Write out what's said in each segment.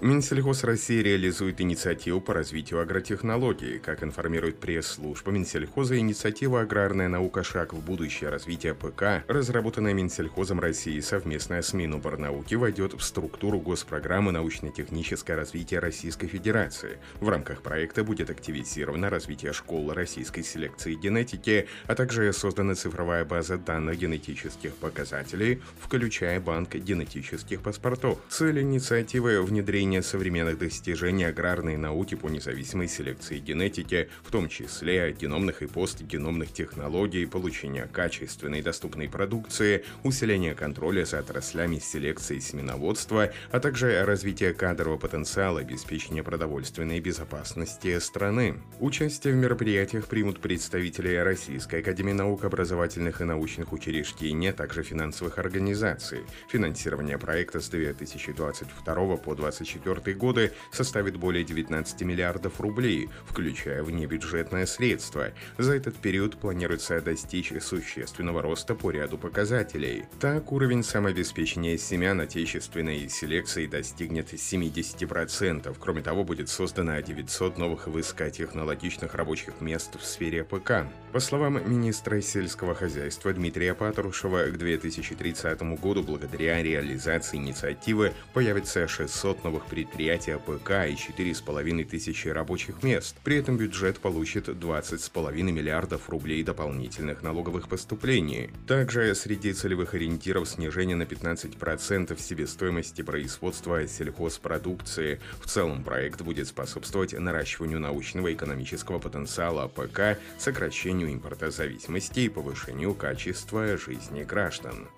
Минсельхоз России реализует инициативу по развитию агротехнологий. Как информирует пресс-служба Минсельхоза, инициатива «Аграрная наука. Шаг в будущее. Развитие ПК», разработанная Минсельхозом России совместно с Миноборнауки, войдет в структуру госпрограммы научно-техническое развитие Российской Федерации. В рамках проекта будет активизировано развитие школы российской селекции генетики, а также создана цифровая база данных генетических показателей, включая банк генетических паспортов. Цель инициативы – внедрение внедрение современных достижений аграрной науки по независимой селекции генетики, в том числе геномных и постгеномных технологий, получения качественной доступной продукции, усиление контроля за отраслями селекции семеноводства, а также развитие кадрового потенциала, обеспечения продовольственной безопасности страны. Участие в мероприятиях примут представители Российской Академии наук, образовательных и научных учреждений, а также финансовых организаций. Финансирование проекта с 2022 по 2024 2024 годы составит более 19 миллиардов рублей, включая внебюджетное средства. За этот период планируется достичь существенного роста по ряду показателей. Так, уровень самообеспечения семян отечественной селекции достигнет 70%. Кроме того, будет создано 900 новых высокотехнологичных рабочих мест в сфере АПК. По словам министра сельского хозяйства Дмитрия Патрушева, к 2030 году благодаря реализации инициативы появится 600 новых предприятий АПК и 4,5 тысячи рабочих мест. При этом бюджет получит 20,5 миллиардов рублей дополнительных налоговых поступлений. Также среди целевых ориентиров снижение на 15% себестоимости производства сельхозпродукции. В целом проект будет способствовать наращиванию научного и экономического потенциала АПК, сокращению импортозависимости и повышению качества жизни граждан.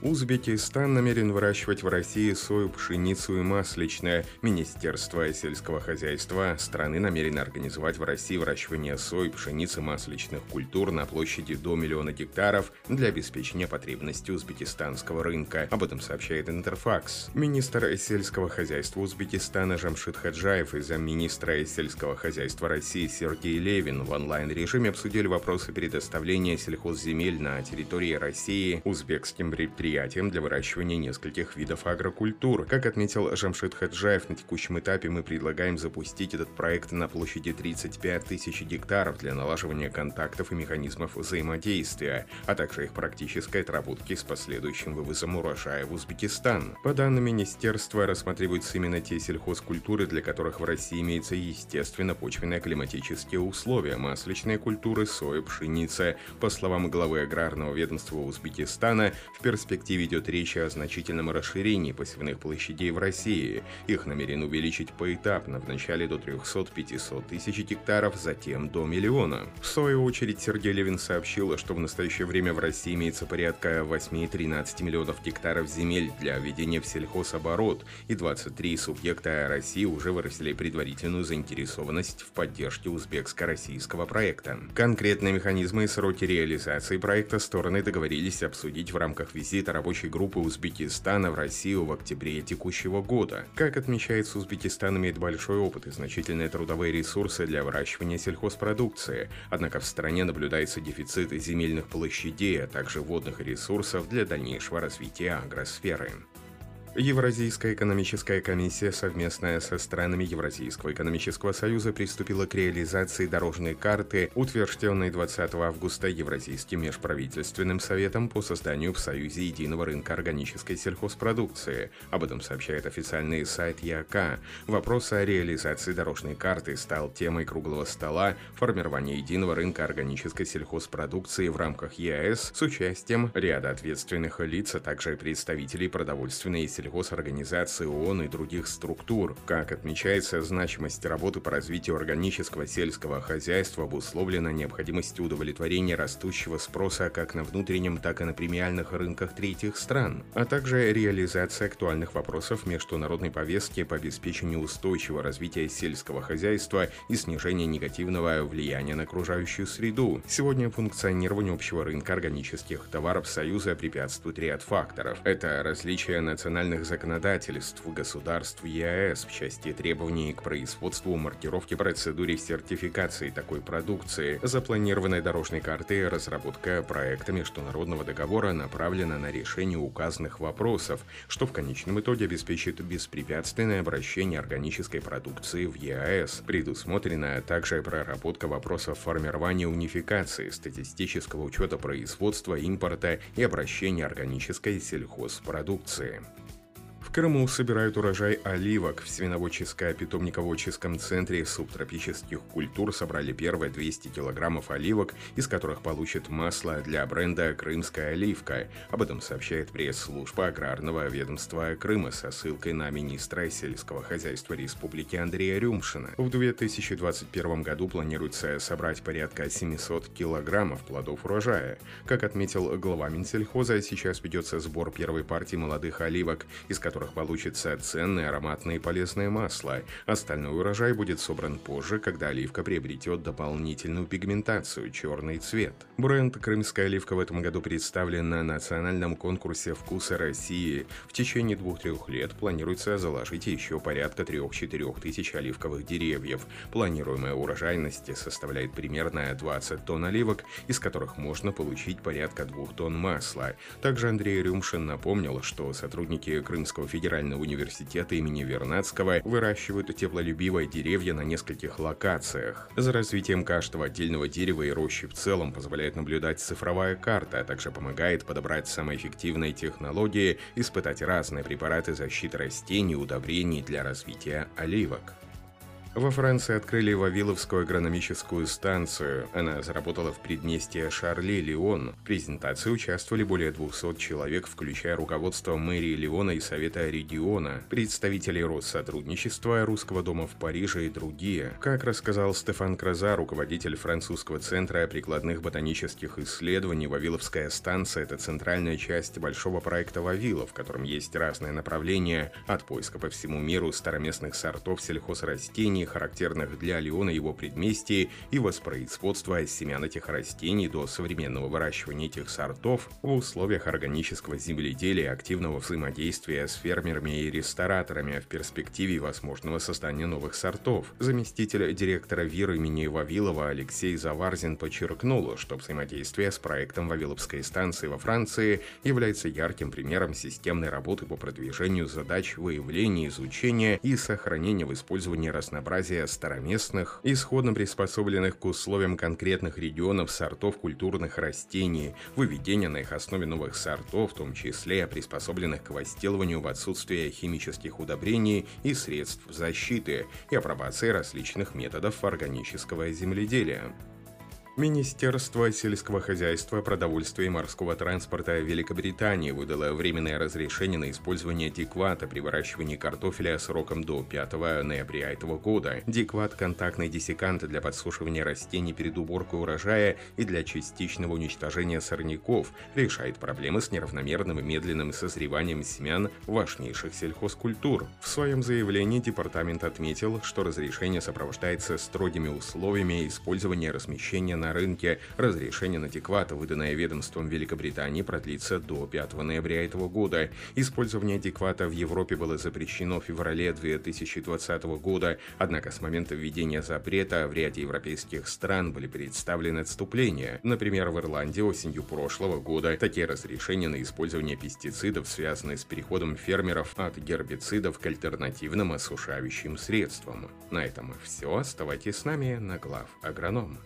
Узбекистан намерен выращивать в России сою, пшеницу и масличное. Министерство сельского хозяйства страны намерено организовать в России выращивание сои, пшеницы, масличных культур на площади до миллиона гектаров для обеспечения потребностей узбекистанского рынка. Об этом сообщает Интерфакс. Министр сельского хозяйства Узбекистана Жамшид Хаджаев и замминистра сельского хозяйства России Сергей Левин в онлайн-режиме обсудили вопросы предоставления сельхозземель на территории России узбекским предприятиям предприятием для выращивания нескольких видов агрокультур. Как отметил Жамшит Хаджаев, на текущем этапе мы предлагаем запустить этот проект на площади 35 тысяч гектаров для налаживания контактов и механизмов взаимодействия, а также их практической отработки с последующим вывозом урожая в Узбекистан. По данным министерства, рассматриваются именно те сельхозкультуры, для которых в России имеются естественно почвенно-климатические условия, масличные культуры, соя, пшеница. По словам главы аграрного ведомства Узбекистана, в перспективе перспективе идет речь о значительном расширении посевных площадей в России. Их намерены увеличить поэтапно, вначале до 300-500 тысяч гектаров, затем до миллиона. В свою очередь Сергей Левин сообщил, что в настоящее время в России имеется порядка 8-13 миллионов гектаров земель для введения в сельхозоборот, и 23 субъекта России уже выразили предварительную заинтересованность в поддержке узбекско-российского проекта. Конкретные механизмы и сроки реализации проекта стороны договорились обсудить в рамках визита визита рабочей группы Узбекистана в Россию в октябре текущего года. Как отмечается, Узбекистан имеет большой опыт и значительные трудовые ресурсы для выращивания сельхозпродукции. Однако в стране наблюдается дефицит земельных площадей, а также водных ресурсов для дальнейшего развития агросферы. Евразийская экономическая комиссия, совместная со странами Евразийского экономического союза, приступила к реализации дорожной карты, утвержденной 20 августа Евразийским межправительственным советом по созданию в Союзе единого рынка органической сельхозпродукции. Об этом сообщает официальный сайт ЯК. Вопрос о реализации дорожной карты стал темой круглого стола формирования единого рынка органической сельхозпродукции в рамках ЕАЭС с участием ряда ответственных лиц, а также представителей продовольственной и сельхозпродукции сельхозорганизации ООН и других структур. Как отмечается, значимость работы по развитию органического сельского хозяйства обусловлена необходимостью удовлетворения растущего спроса как на внутреннем, так и на премиальных рынках третьих стран, а также реализация актуальных вопросов международной повестки по обеспечению устойчивого развития сельского хозяйства и снижения негативного влияния на окружающую среду. Сегодня функционированию общего рынка органических товаров Союза препятствует ряд факторов. Это различие национальных отдельных законодательств государств ЕАЭС в части требований к производству, маркировке, процедуре сертификации такой продукции. Запланированная дорожной карты разработка проекта международного договора направлена на решение указанных вопросов, что в конечном итоге обеспечит беспрепятственное обращение органической продукции в ЕАЭС. Предусмотрена также проработка вопросов формирования унификации, статистического учета производства, импорта и обращения органической сельхозпродукции. В Крыму собирают урожай оливок. В свиноводческо-питомниководческом центре субтропических культур собрали первые 200 килограммов оливок, из которых получат масло для бренда «Крымская оливка». Об этом сообщает пресс-служба аграрного ведомства Крыма со ссылкой на министра сельского хозяйства республики Андрея Рюмшина. В 2021 году планируется собрать порядка 700 килограммов плодов урожая. Как отметил глава Минсельхоза, сейчас ведется сбор первой партии молодых оливок, из которых которых получится ценное, ароматное и полезное масло. Остальной урожай будет собран позже, когда оливка приобретет дополнительную пигментацию – черный цвет. Бренд «Крымская оливка» в этом году представлен на национальном конкурсе «Вкусы России». В течение двух-трех лет планируется заложить еще порядка 3-4 тысяч оливковых деревьев. Планируемая урожайность составляет примерно 20 тонн оливок, из которых можно получить порядка 2 тонн масла. Также Андрей Рюмшин напомнил, что сотрудники Крымского федерального университета имени Вернадского выращивают теплолюбивые деревья на нескольких локациях. За развитием каждого отдельного дерева и рощи в целом позволяет наблюдать цифровая карта, а также помогает подобрать самые эффективные технологии, испытать разные препараты защиты растений и удобрений для развития оливок. Во Франции открыли Вавиловскую агрономическую станцию. Она заработала в предместье Шарли, Лион. В презентации участвовали более 200 человек, включая руководство мэрии Лиона и Совета региона, представители Россотрудничества, Русского дома в Париже и другие. Как рассказал Стефан Краза, руководитель французского центра прикладных ботанических исследований, Вавиловская станция – это центральная часть большого проекта Вавила, в котором есть разные направления от поиска по всему миру староместных сортов сельхозрастений растений, характерных для Леона его предместий, и воспроизводства семян этих растений до современного выращивания этих сортов в условиях органического земледелия активного взаимодействия с фермерами и рестораторами в перспективе возможного создания новых сортов. Заместитель директора ВИР имени Вавилова Алексей Заварзин подчеркнул, что взаимодействие с проектом Вавиловской станции во Франции является ярким примером системной работы по продвижению задач выявления, изучения и сохранения в использовании разнообразных разнообразие староместных, исходно приспособленных к условиям конкретных регионов сортов культурных растений, выведение на их основе новых сортов, в том числе приспособленных к возделыванию в отсутствие химических удобрений и средств защиты, и апробации различных методов органического земледелия. Министерство сельского хозяйства, продовольствия и морского транспорта Великобритании выдало временное разрешение на использование диквата при выращивании картофеля сроком до 5 ноября этого года. Дикват – контактный диссекант для подсушивания растений перед уборкой урожая и для частичного уничтожения сорняков, решает проблемы с неравномерным и медленным созреванием семян важнейших сельхозкультур. В своем заявлении департамент отметил, что разрешение сопровождается строгими условиями использования размещения на на рынке. Разрешение на деквата, выданное ведомством Великобритании, продлится до 5 ноября этого года. Использование деквата в Европе было запрещено в феврале 2020 года, однако с момента введения запрета в ряде европейских стран были представлены отступления. Например, в Ирландии осенью прошлого года такие разрешения на использование пестицидов, связанные с переходом фермеров от гербицидов к альтернативным осушающим средствам. На этом все. Оставайтесь с нами на глав агроном.